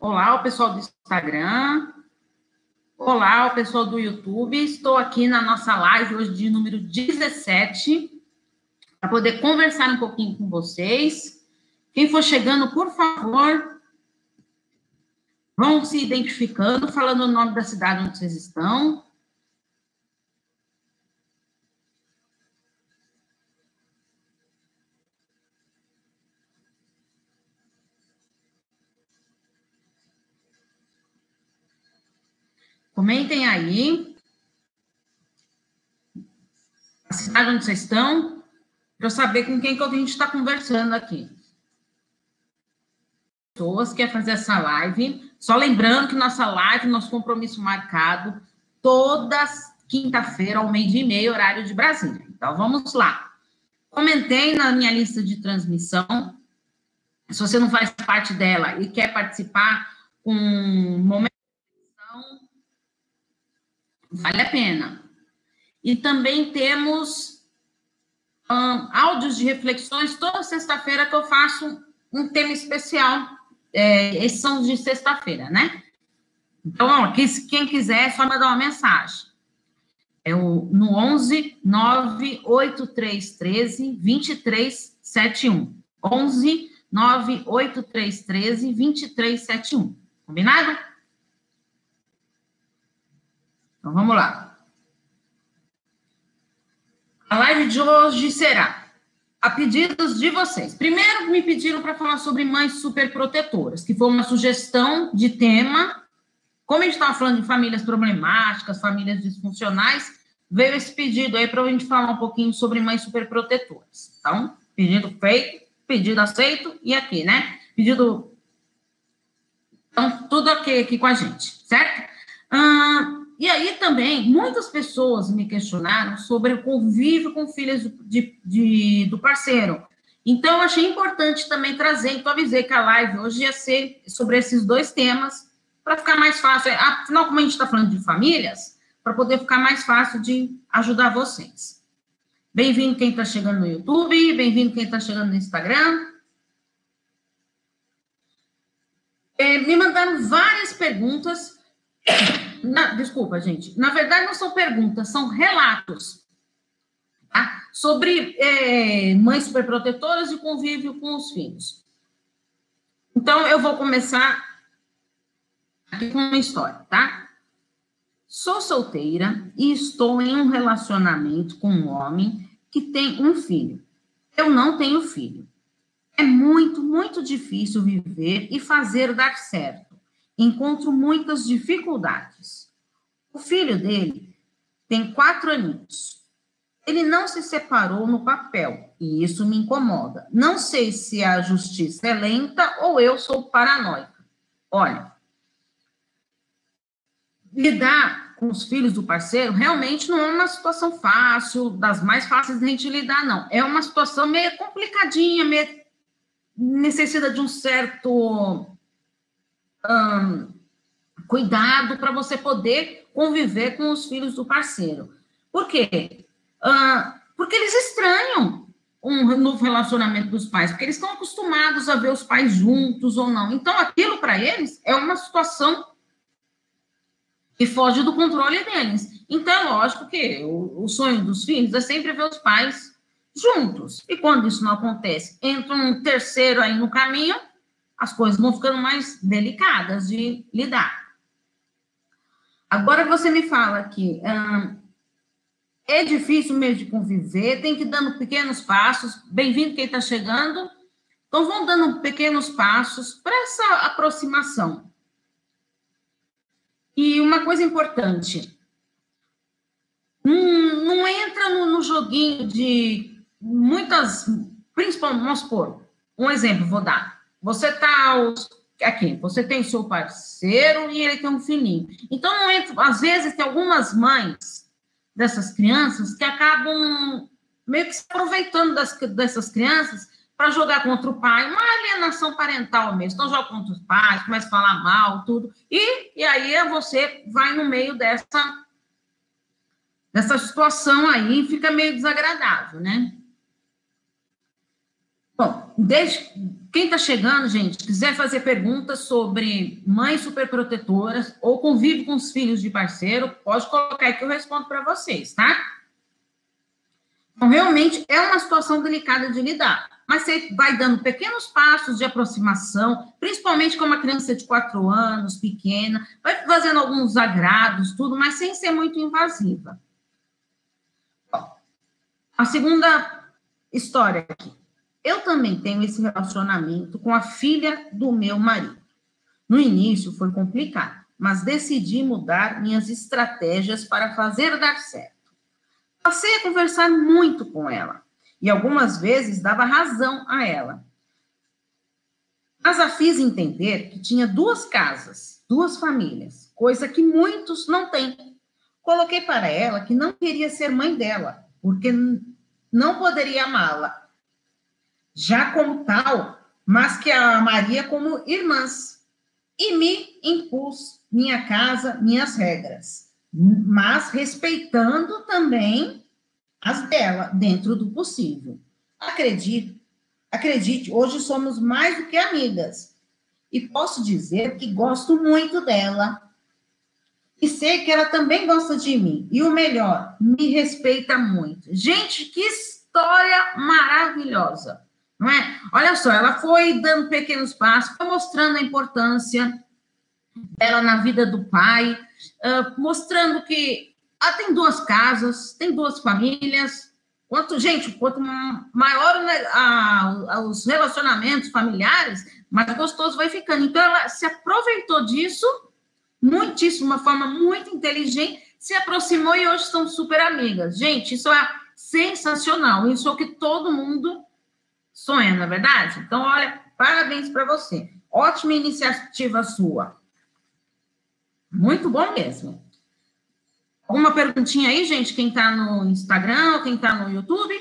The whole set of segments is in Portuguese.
Olá, o pessoal do Instagram. Olá, o pessoal do YouTube. Estou aqui na nossa live hoje de número 17 para poder conversar um pouquinho com vocês. Quem for chegando, por favor, vão se identificando, falando o nome da cidade onde vocês estão. Comentem aí a cidade onde vocês estão, para eu saber com quem que a gente está conversando aqui. Pessoas quer fazer essa live. Só lembrando que nossa live, nosso compromisso marcado, todas quinta-feira, ao meio-dia e meio, horário de Brasília. Então, vamos lá. Comentei na minha lista de transmissão. Se você não faz parte dela e quer participar com um momento Vale a pena. E também temos um, áudios de reflexões toda sexta-feira que eu faço um tema especial. É, esses são de sexta-feira, né? Então, ó, quem quiser, é só mandar uma mensagem. É o, no 11 98313 2371. 11 98313 2371. Combinado? Então vamos lá. A live de hoje será a pedidos de vocês. Primeiro, me pediram para falar sobre mães superprotetoras, que foi uma sugestão de tema. Como a gente estava falando de famílias problemáticas, famílias disfuncionais, veio esse pedido aí para a gente falar um pouquinho sobre mães superprotetoras. Então, pedido feito, pedido aceito e aqui, né? Pedido. Então, tudo ok aqui com a gente, certo? Ah, e aí também, muitas pessoas me questionaram sobre o convívio com filhas de, de, do parceiro. Então, eu achei importante também trazer, então avisei que a live hoje ia ser sobre esses dois temas, para ficar mais fácil. Afinal, como a gente está falando de famílias, para poder ficar mais fácil de ajudar vocês. Bem-vindo quem está chegando no YouTube, bem-vindo quem está chegando no Instagram. É, me mandaram várias perguntas na, desculpa, gente. Na verdade, não são perguntas, são relatos tá? sobre é, mães superprotetoras e convívio com os filhos. Então, eu vou começar aqui com uma história, tá? Sou solteira e estou em um relacionamento com um homem que tem um filho. Eu não tenho filho. É muito, muito difícil viver e fazer dar certo encontro muitas dificuldades. O filho dele tem quatro aninhos. Ele não se separou no papel, e isso me incomoda. Não sei se a justiça é lenta ou eu sou paranoica. Olha, lidar com os filhos do parceiro realmente não é uma situação fácil, das mais fáceis de a gente lidar, não. É uma situação meio complicadinha, meio necessita de um certo cuidado para você poder conviver com os filhos do parceiro. Por quê? porque eles estranham um novo relacionamento dos pais, porque eles estão acostumados a ver os pais juntos ou não. Então, aquilo para eles é uma situação que foge do controle deles. Então, é lógico que o, o sonho dos filhos é sempre ver os pais juntos. E quando isso não acontece, entra um terceiro aí no caminho, as coisas vão ficando mais delicadas de lidar. Agora você me fala que hum, é difícil mesmo de conviver, tem que ir dando pequenos passos. Bem-vindo quem está chegando. Então, vão dando pequenos passos para essa aproximação. E uma coisa importante, não, não entra no, no, joguinho de muitas, principalmente, vamos supor, um exemplo, vou dar. Você tá aqui, você tem seu parceiro e ele tem um filhinho. Então, às vezes, tem algumas mães dessas crianças que acabam meio que se aproveitando das, dessas crianças para jogar contra o pai, uma alienação parental mesmo. Então, joga contra os pais, começa a falar mal, tudo. E, e aí você vai no meio dessa, dessa situação aí e fica meio desagradável, né? Bom, desde quem está chegando, gente, quiser fazer perguntas sobre mães superprotetoras ou convive com os filhos de parceiro, pode colocar que eu respondo para vocês, tá? Então, realmente é uma situação delicada de lidar. Mas você vai dando pequenos passos de aproximação, principalmente com uma criança de quatro anos, pequena, vai fazendo alguns agrados, tudo, mas sem ser muito invasiva. Bom, a segunda história aqui. Eu também tenho esse relacionamento com a filha do meu marido. No início foi complicado, mas decidi mudar minhas estratégias para fazer dar certo. Passei a conversar muito com ela e algumas vezes dava razão a ela. Mas a fiz entender que tinha duas casas, duas famílias, coisa que muitos não têm. Coloquei para ela que não queria ser mãe dela, porque não poderia amá-la, já como tal, mas que a amaria como irmãs. E me impus minha casa, minhas regras mas respeitando também as dela, dentro do possível. Acredite, acredite, hoje somos mais do que amigas. E posso dizer que gosto muito dela. E sei que ela também gosta de mim. E o melhor, me respeita muito. Gente, que história maravilhosa, não é? Olha só, ela foi dando pequenos passos, foi mostrando a importância dela na vida do pai, uh, mostrando que ah, tem duas casas, tem duas famílias. Quanto, gente, quanto maior né, a, a, os relacionamentos familiares, mais gostoso vai ficando. Então, ela se aproveitou disso muitíssimo, uma forma muito inteligente, se aproximou e hoje são super amigas. Gente, isso é sensacional. Isso é o que todo mundo sonha, na é verdade? Então, olha, parabéns para você. Ótima iniciativa sua. Muito bom mesmo. Alguma perguntinha aí, gente? Quem está no Instagram quem está no YouTube?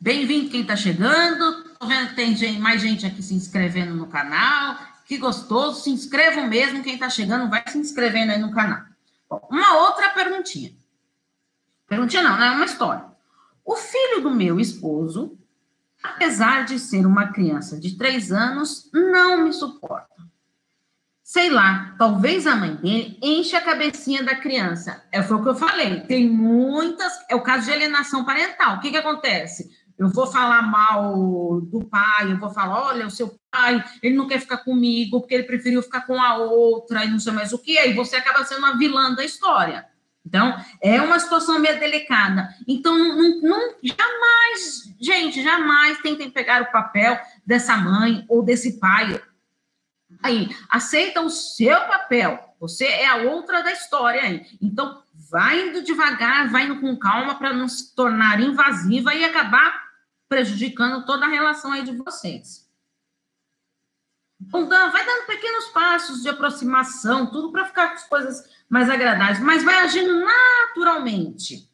Bem-vindo quem está chegando. Estou vendo que tem mais gente aqui se inscrevendo no canal. Que gostoso. Se inscrevam mesmo. Quem está chegando, vai se inscrevendo aí no canal. Bom, uma outra perguntinha. Perguntinha não, né? Uma história. O filho do meu esposo apesar de ser uma criança de três anos, não me suporta. Sei lá, talvez a mãe dele enche a cabecinha da criança. É foi o que eu falei. Tem muitas. É o caso de alienação parental. O que, que acontece? Eu vou falar mal do pai, eu vou falar: olha, o seu pai, ele não quer ficar comigo porque ele preferiu ficar com a outra e não sei mais o que. Aí você acaba sendo uma vilã da história. Então, é uma situação meio delicada. Então, não, não, jamais, gente, jamais tentem pegar o papel dessa mãe ou desse pai. Aí, aceita o seu papel. Você é a outra da história aí. Então, vai indo devagar, vai indo com calma para não se tornar invasiva e acabar prejudicando toda a relação aí de vocês. Então, vai dando pequenos passos de aproximação, tudo para ficar com as coisas mais agradáveis, mas vai agindo naturalmente.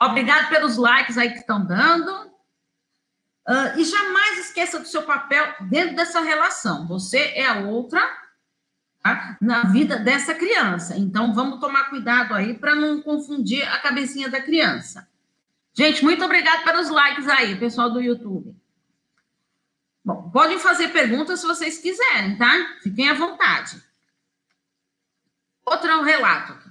Obrigado pelos likes aí que estão dando. Uh, e jamais esqueça do seu papel dentro dessa relação. Você é a outra tá? na vida dessa criança. Então, vamos tomar cuidado aí para não confundir a cabecinha da criança. Gente, muito obrigado pelos likes aí, pessoal do YouTube. Bom, podem fazer perguntas se vocês quiserem, tá? Fiquem à vontade. Outro relato.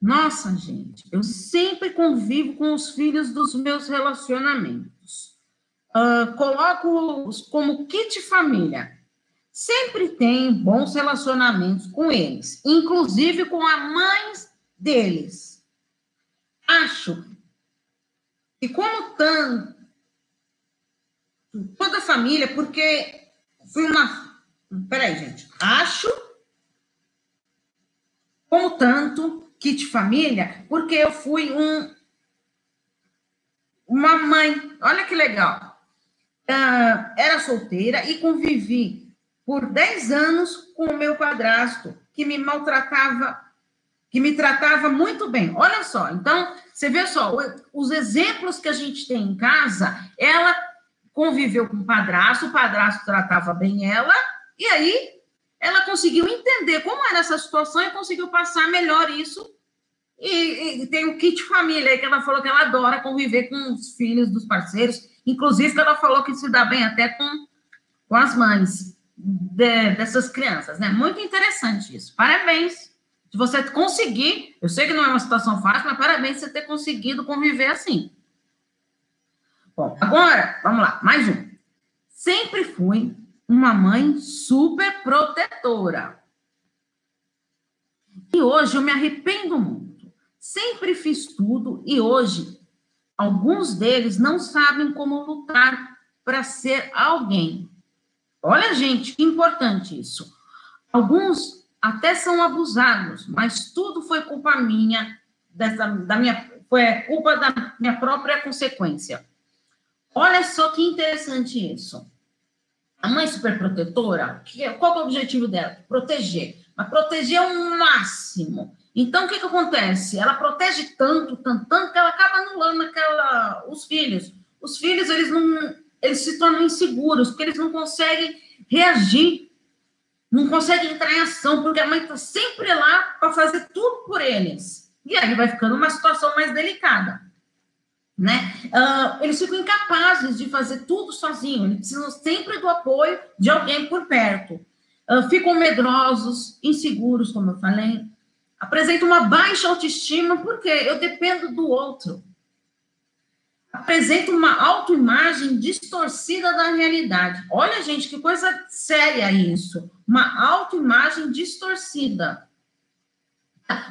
Nossa, gente, eu sempre convivo com os filhos dos meus relacionamentos. Uh, Coloco-os como kit família. Sempre tenho bons relacionamentos com eles, inclusive com a mãe deles. Acho que como tanto toda a família, porque fui uma. Peraí, gente. Acho como tanto kit família, porque eu fui um uma mãe. Olha que legal. Uh, era solteira e convivi por 10 anos com o meu padrasto, que me maltratava, que me tratava muito bem. Olha só, então, você vê só, os exemplos que a gente tem em casa, ela conviveu com o padrasto, o padrasto tratava bem ela, e aí ela conseguiu entender como era essa situação e conseguiu passar melhor isso E, e, tem o kit família aí que ela falou que ela adora conviver com os filhos dos parceiros, inclusive ela falou que se dá bem até com, com as mães de, dessas crianças, né? Muito interessante isso. Parabéns. Se você conseguir, eu sei que não é uma situação fácil, mas parabéns você ter conseguido conviver assim. Bom, agora, vamos lá, mais um. Sempre fui uma mãe super protetora. E hoje eu me arrependo muito. Sempre fiz tudo e hoje alguns deles não sabem como lutar para ser alguém. Olha, gente, que importante isso. Alguns até são abusados, mas tudo foi culpa minha, dessa, da minha, foi culpa da minha própria consequência. Olha só que interessante isso. A mãe superprotetora, qual é o objetivo dela? Proteger. Mas proteger ao máximo. Então, o que, que acontece? Ela protege tanto, tanto, tanto, que ela acaba anulando aquela, os filhos. Os filhos, eles não, eles se tornam inseguros, porque eles não conseguem reagir, não conseguem entrar em ação, porque a mãe está sempre lá para fazer tudo por eles. E aí vai ficando uma situação mais delicada né? Uh, eles ficam incapazes de fazer tudo sozinhos, eles precisam sempre do apoio de alguém por perto. Uh, ficam medrosos, inseguros, como eu falei, apresentam uma baixa autoestima, porque eu dependo do outro. Apresenta uma autoimagem distorcida da realidade. Olha, gente, que coisa séria isso. Uma autoimagem distorcida.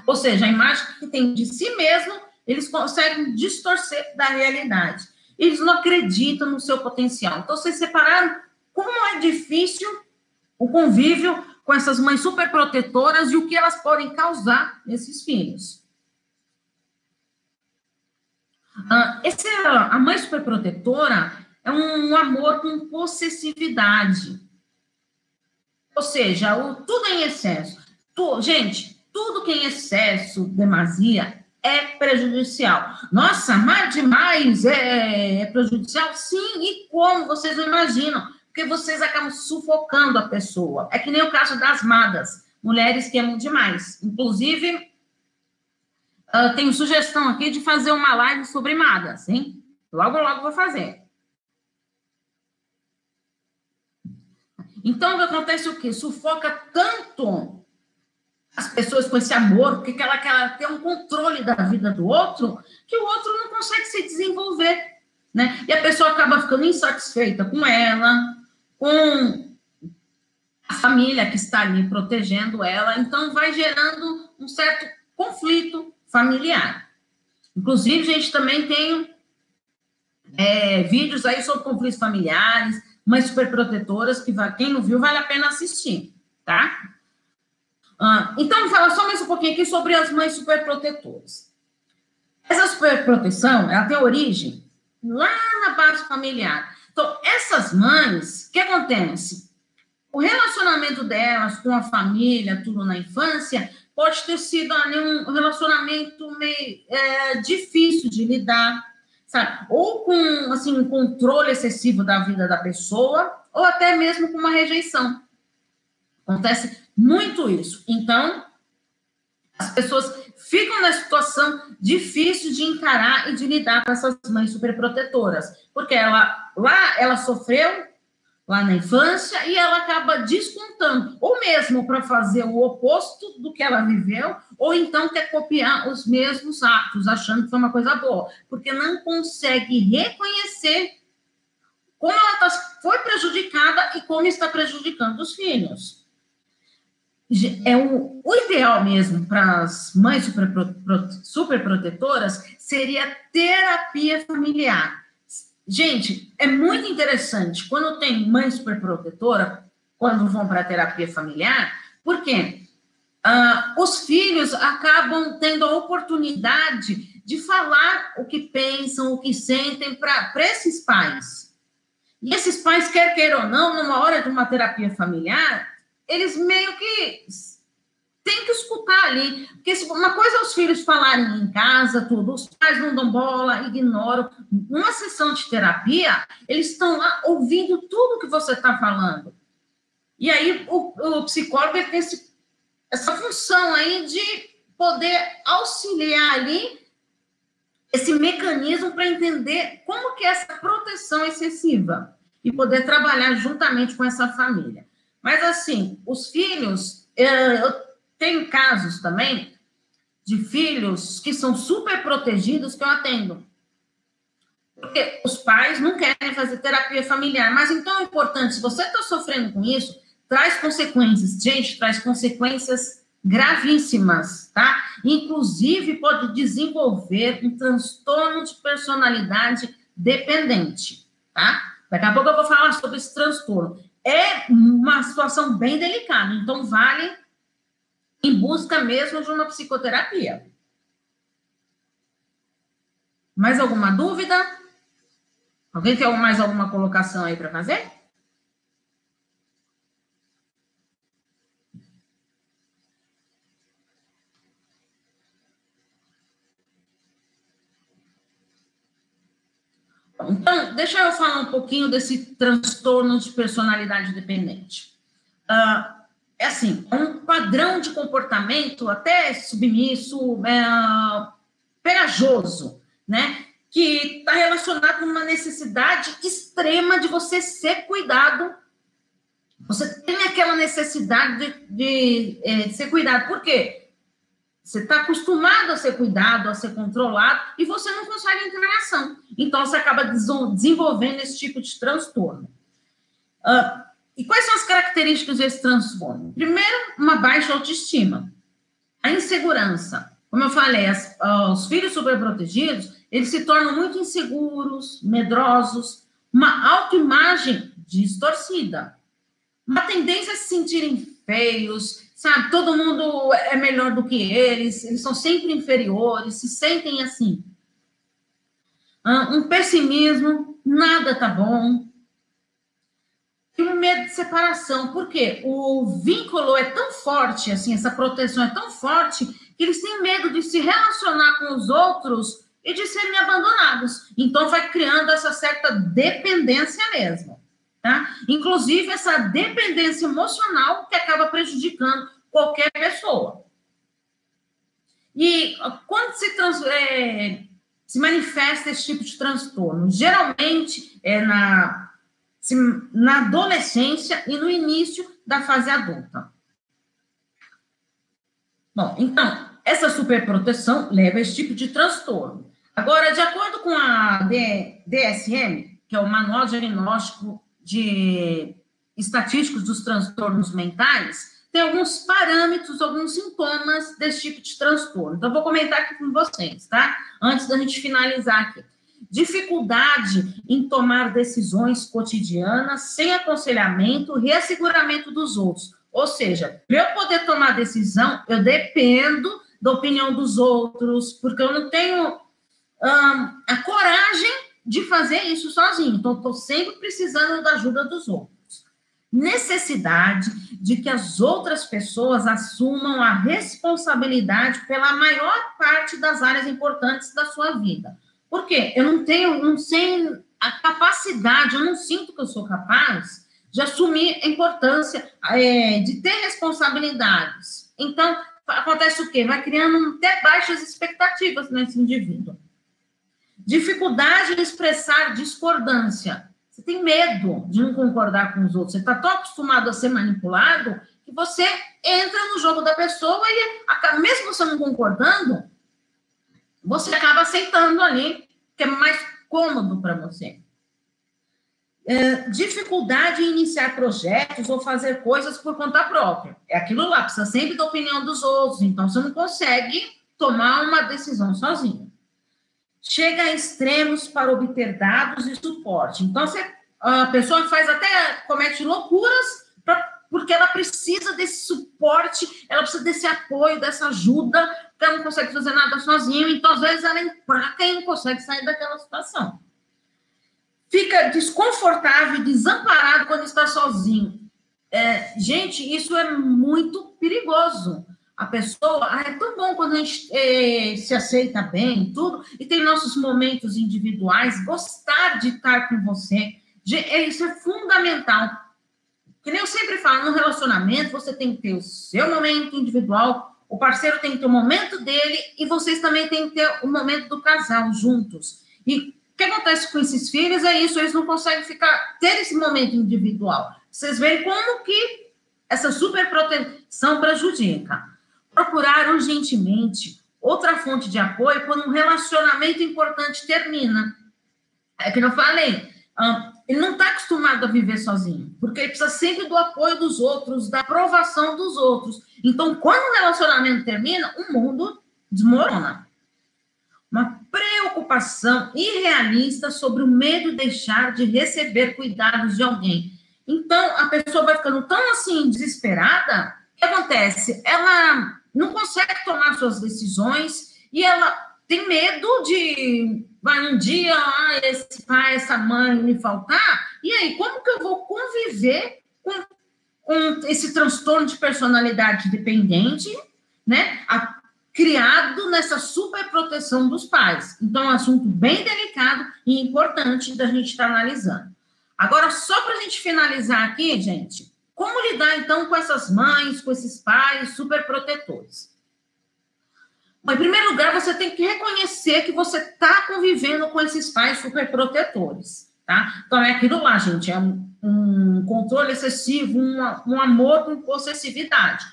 Ou seja, a imagem que tem de si mesmo eles conseguem distorcer da realidade. Eles não acreditam no seu potencial. Então, vocês separaram como é difícil o convívio com essas mães superprotetoras e o que elas podem causar nesses filhos. Uh, esse, a mãe superprotetora é um amor com possessividade. Ou seja, o, tudo em excesso. Tu, gente, tudo que é em excesso, demasia, é prejudicial. Nossa, amar demais é, é prejudicial? Sim, e como vocês não imaginam? Porque vocês acabam sufocando a pessoa. É que nem o caso das madas, mulheres que amam demais. Inclusive, uh, tenho sugestão aqui de fazer uma live sobre madas, hein? Logo, logo vou fazer. Então, acontece o quê? Sufoca tanto as pessoas com esse amor, porque ela quer ter um controle da vida do outro, que o outro não consegue se desenvolver, né? E a pessoa acaba ficando insatisfeita com ela, com a família que está ali protegendo ela, então vai gerando um certo conflito familiar. Inclusive, a gente também tem é, vídeos aí sobre conflitos familiares, mães superprotetoras, que vai, quem não viu, vale a pena assistir, tá? Ah, então, vou falar só mais um pouquinho aqui sobre as mães superprotetoras. Essa superproteção, ela tem origem lá na base familiar. Então, essas mães, o que acontece? O relacionamento delas com a família, tudo na infância, pode ter sido ali um relacionamento meio é, difícil de lidar, sabe? Ou com, assim, um controle excessivo da vida da pessoa, ou até mesmo com uma rejeição. Acontece muito isso. Então, as pessoas ficam na situação difícil de encarar e de lidar com essas mães superprotetoras, porque ela lá ela sofreu lá na infância e ela acaba descontando, ou mesmo para fazer o oposto do que ela viveu, ou então quer copiar os mesmos atos, achando que foi uma coisa boa, porque não consegue reconhecer como ela tá, foi prejudicada e como está prejudicando os filhos é o, o ideal mesmo para as mães super, super seria terapia familiar. Gente, é muito interessante quando tem mãe super protetora, quando vão para a terapia familiar, porque uh, os filhos acabam tendo a oportunidade de falar o que pensam, o que sentem para esses pais. E esses pais, quer queiram ou não, numa hora de uma terapia familiar, eles meio que têm que escutar ali. Porque uma coisa é os filhos falarem em casa, tudo, os pais não dão bola, ignoram. Numa sessão de terapia, eles estão lá ouvindo tudo que você está falando. E aí o, o psicólogo tem esse, essa função aí de poder auxiliar ali esse mecanismo para entender como que é essa proteção excessiva e poder trabalhar juntamente com essa família. Mas, assim, os filhos, eh, eu tenho casos também de filhos que são super protegidos que eu atendo. Porque os pais não querem fazer terapia familiar. Mas então é importante, se você está sofrendo com isso, traz consequências. Gente, traz consequências gravíssimas, tá? Inclusive pode desenvolver um transtorno de personalidade dependente, tá? Daqui a pouco eu vou falar sobre esse transtorno. É uma situação bem delicada, então vale em busca mesmo de uma psicoterapia. Mais alguma dúvida? Alguém tem mais alguma colocação aí para fazer? Então, deixa eu falar um pouquinho desse transtorno de personalidade dependente. Uh, é assim, um padrão de comportamento até submisso, é, pegajoso, né? Que está relacionado com uma necessidade extrema de você ser cuidado. Você tem aquela necessidade de, de, é, de ser cuidado. Por quê? Você está acostumado a ser cuidado, a ser controlado, e você não consegue entrar em ação. Então, você acaba desenvolvendo esse tipo de transtorno. Uh, e quais são as características desse transtorno? Primeiro, uma baixa autoestima. A insegurança. Como eu falei, as, os filhos superprotegidos, eles se tornam muito inseguros, medrosos, uma autoimagem distorcida. Uma tendência a se sentirem feios, sabe? Todo mundo é melhor do que eles, eles são sempre inferiores, se sentem assim. Um pessimismo, nada tá bom. E um medo de separação, porque o vínculo é tão forte, assim, essa proteção é tão forte, que eles têm medo de se relacionar com os outros e de serem abandonados. Então, vai criando essa certa dependência mesmo. Tá? Inclusive, essa dependência emocional que acaba prejudicando qualquer pessoa. E quando se, trans, é, se manifesta esse tipo de transtorno? Geralmente é na, na adolescência e no início da fase adulta. Bom, então, essa superproteção leva a esse tipo de transtorno. Agora, de acordo com a DSM, que é o Manual Diagnóstico de estatísticos dos transtornos mentais, tem alguns parâmetros, alguns sintomas desse tipo de transtorno. Então, vou comentar aqui com vocês, tá? Antes da gente finalizar aqui. Dificuldade em tomar decisões cotidianas sem aconselhamento, reasseguramento dos outros. Ou seja, para eu poder tomar decisão, eu dependo da opinião dos outros, porque eu não tenho hum, a coragem de fazer isso sozinho. Então, estou sempre precisando da ajuda dos outros. Necessidade de que as outras pessoas assumam a responsabilidade pela maior parte das áreas importantes da sua vida. Por quê? Eu não tenho, não sei a capacidade, eu não sinto que eu sou capaz de assumir a importância é, de ter responsabilidades. Então, acontece o quê? Vai criando até baixas expectativas nesse indivíduo. Dificuldade em expressar discordância. Você tem medo de não concordar com os outros. Você está tão acostumado a ser manipulado que você entra no jogo da pessoa e, mesmo você não concordando, você acaba aceitando ali, que é mais cômodo para você. É, dificuldade em iniciar projetos ou fazer coisas por conta própria. É aquilo lá, precisa sempre da opinião dos outros, então você não consegue tomar uma decisão sozinho chega a extremos para obter dados e suporte. Então, você, a pessoa faz até, comete loucuras porque ela precisa desse suporte, ela precisa desse apoio, dessa ajuda, porque ela não consegue fazer nada sozinha, então, às vezes, ela empaca e não consegue sair daquela situação. Fica desconfortável, desamparado quando está sozinho. É, gente, isso é muito perigoso a pessoa, ah, é tão bom quando a gente é, se aceita bem, tudo, e tem nossos momentos individuais, gostar de estar com você, isso é fundamental. Que nem eu sempre falo, no relacionamento você tem que ter o seu momento individual, o parceiro tem que ter o momento dele e vocês também têm que ter o momento do casal juntos. E o que acontece com esses filhos é isso, eles não conseguem ficar ter esse momento individual. Vocês veem como que essa superproteção prejudica. Procurar urgentemente outra fonte de apoio quando um relacionamento importante termina. É que eu falei, ele não está acostumado a viver sozinho, porque ele precisa sempre do apoio dos outros, da aprovação dos outros. Então, quando o relacionamento termina, o mundo desmorona. Uma preocupação irrealista sobre o medo de deixar de receber cuidados de alguém. Então, a pessoa vai ficando tão assim desesperada, o que acontece? Ela não consegue tomar suas decisões e ela tem medo de vai um dia ah, esse pai, essa mãe me faltar, e aí como que eu vou conviver com, com esse transtorno de personalidade dependente, né? A, criado nessa superproteção dos pais. Então, é um assunto bem delicado e importante da gente estar analisando. Agora, só para a gente finalizar aqui, gente, como lidar então com essas mães, com esses pais superprotetores? Bom, em primeiro lugar, você tem que reconhecer que você está convivendo com esses pais superprotetores, tá? Então, é aquilo lá, gente, é um, um controle excessivo, um, um amor com possessividade.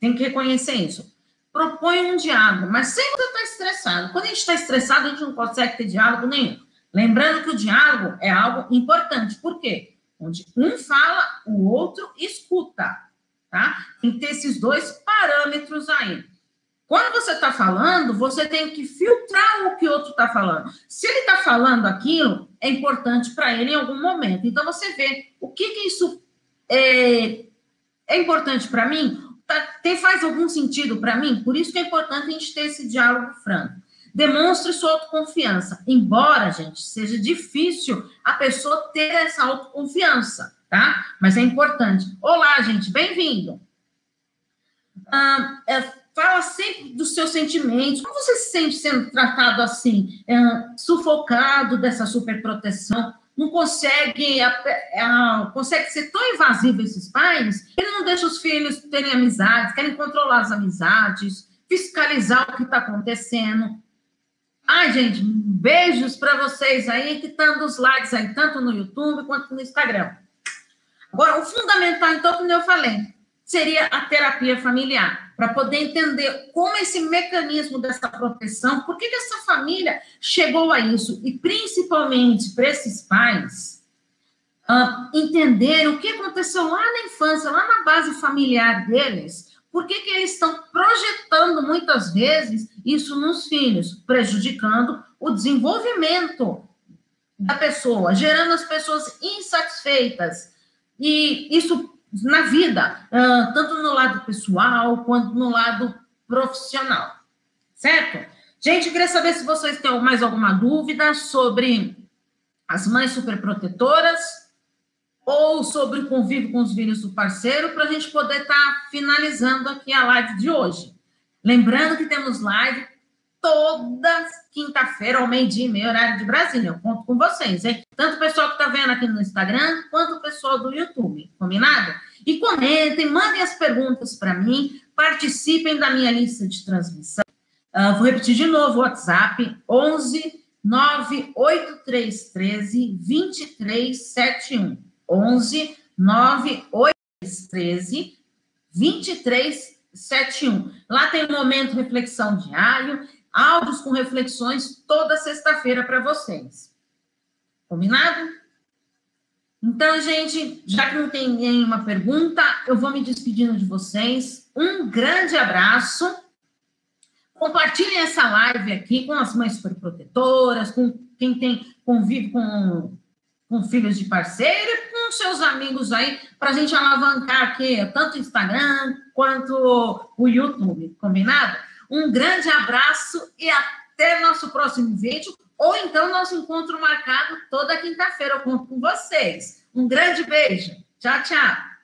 Tem que reconhecer isso. Propõe um diálogo, mas sempre você está estressado. Quando a gente está estressado, a gente não consegue ter diálogo nenhum. Lembrando que o diálogo é algo importante. Por quê? Onde um fala, o outro escuta, tá? Tem que ter esses dois parâmetros aí. Quando você está falando, você tem que filtrar o que o outro está falando. Se ele está falando aquilo, é importante para ele em algum momento. Então, você vê o que, que isso é, é importante para mim, tá, tem, faz algum sentido para mim? Por isso que é importante a gente ter esse diálogo franco. Demonstre sua autoconfiança. Embora, gente, seja difícil a pessoa ter essa autoconfiança, tá? Mas é importante. Olá, gente, bem-vindo. Ah, é, fala sempre dos seus sentimentos. Como você se sente sendo tratado assim, é, sufocado dessa superproteção? Não consegue, é, consegue ser tão invasivo esses pais, ele não deixa os filhos terem amizades, querem controlar as amizades, fiscalizar o que está acontecendo. Ai, gente, beijos para vocês aí que estão dos likes aí, tanto no YouTube quanto no Instagram. Agora, o fundamental, então, como eu falei, seria a terapia familiar, para poder entender como esse mecanismo dessa proteção, por que, que essa família chegou a isso, e principalmente para esses pais uh, entender o que aconteceu lá na infância, lá na base familiar deles, por que, que eles estão projetando muitas vezes isso nos filhos, prejudicando o desenvolvimento da pessoa, gerando as pessoas insatisfeitas. E isso na vida, uh, tanto no lado pessoal quanto no lado profissional, certo? Gente, queria saber se vocês têm mais alguma dúvida sobre as mães superprotetoras ou sobre o convívio com os filhos do parceiro, para a gente poder estar tá finalizando aqui a live de hoje. Lembrando que temos live toda quinta-feira, ao meio-dia e meio, horário de Brasília. Eu conto com vocês, hein? Tanto o pessoal que está vendo aqui no Instagram, quanto o pessoal do YouTube. Combinado? E comentem, mandem as perguntas para mim, participem da minha lista de transmissão. Uh, vou repetir de novo o WhatsApp, 11 98313 2371. 11 98313 2371. Lá tem um momento reflexão diário áudios com reflexões toda sexta-feira para vocês. Combinado? Então, gente, já que não tem nenhuma pergunta, eu vou me despedindo de vocês. Um grande abraço. Compartilhem essa live aqui com as mães superprotetoras, com quem tem convive com, com filhos de parceiro e com seus amigos aí, para a gente alavancar aqui tanto o Instagram quanto o YouTube. Combinado? Um grande abraço e até nosso próximo vídeo, ou então nosso encontro marcado toda quinta-feira. Eu conto com vocês. Um grande beijo. Tchau, tchau.